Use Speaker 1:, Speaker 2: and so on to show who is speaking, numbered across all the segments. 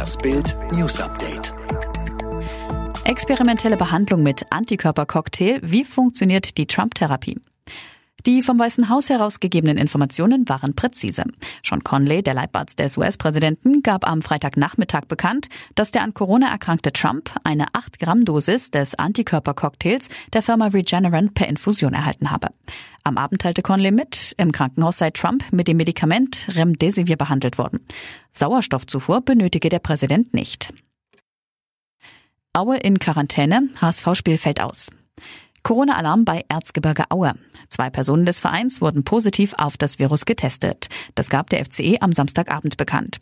Speaker 1: Das Bild News Update.
Speaker 2: Experimentelle Behandlung mit Antikörpercocktail. Wie funktioniert die Trump-Therapie? Die vom Weißen Haus herausgegebenen Informationen waren präzise. Sean Conley, der Leibarzt des US-Präsidenten, gab am Freitagnachmittag bekannt, dass der an Corona erkrankte Trump eine 8-Gramm-Dosis des Antikörpercocktails der Firma Regeneron per Infusion erhalten habe. Am Abend teilte Conley mit, im Krankenhaus sei Trump mit dem Medikament Remdesivir behandelt worden. Sauerstoffzufuhr benötige der Präsident nicht. Aue in Quarantäne, HSV-Spiel fällt aus. Corona-Alarm bei Erzgebirge Aue. Zwei Personen des Vereins wurden positiv auf das Virus getestet. Das gab der FCE am Samstagabend bekannt.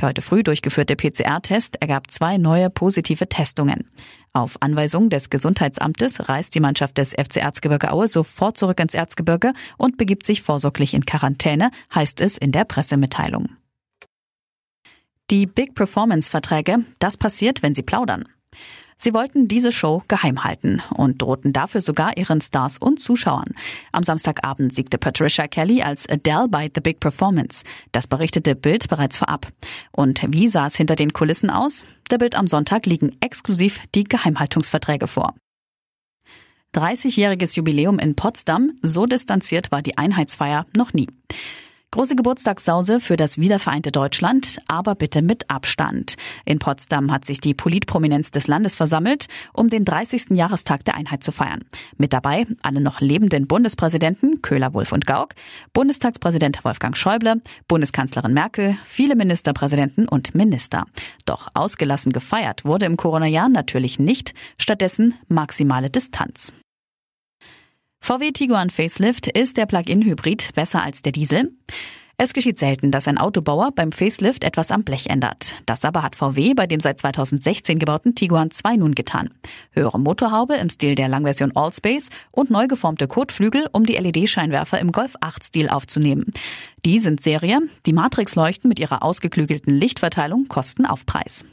Speaker 2: Der heute früh durchgeführte PCR-Test ergab zwei neue positive Testungen. Auf Anweisung des Gesundheitsamtes reist die Mannschaft des FC Erzgebirge Aue sofort zurück ins Erzgebirge und begibt sich vorsorglich in Quarantäne, heißt es in der Pressemitteilung. Die Big Performance Verträge, das passiert, wenn Sie plaudern. Sie wollten diese Show geheim halten und drohten dafür sogar ihren Stars und Zuschauern. Am Samstagabend siegte Patricia Kelly als Adele bei The Big Performance. Das berichtete Bild bereits vorab. Und wie sah es hinter den Kulissen aus? Der Bild am Sonntag liegen exklusiv die Geheimhaltungsverträge vor. 30-jähriges Jubiläum in Potsdam, so distanziert war die Einheitsfeier noch nie. Große Geburtstagssause für das wiedervereinte Deutschland, aber bitte mit Abstand. In Potsdam hat sich die Politprominenz des Landes versammelt, um den 30. Jahrestag der Einheit zu feiern. Mit dabei alle noch lebenden Bundespräsidenten Köhler, Wulff und Gauck, Bundestagspräsident Wolfgang Schäuble, Bundeskanzlerin Merkel, viele Ministerpräsidenten und Minister. Doch ausgelassen gefeiert wurde im Corona-Jahr natürlich nicht, stattdessen maximale Distanz. VW Tiguan Facelift ist der Plug-in-Hybrid besser als der Diesel? Es geschieht selten, dass ein Autobauer beim Facelift etwas am Blech ändert. Das aber hat VW bei dem seit 2016 gebauten Tiguan 2 nun getan. Höhere Motorhaube im Stil der Langversion Allspace und neu geformte Kotflügel, um die LED-Scheinwerfer im Golf 8-Stil aufzunehmen. Die sind Serie. Die Matrix-Leuchten mit ihrer ausgeklügelten Lichtverteilung kosten Aufpreis.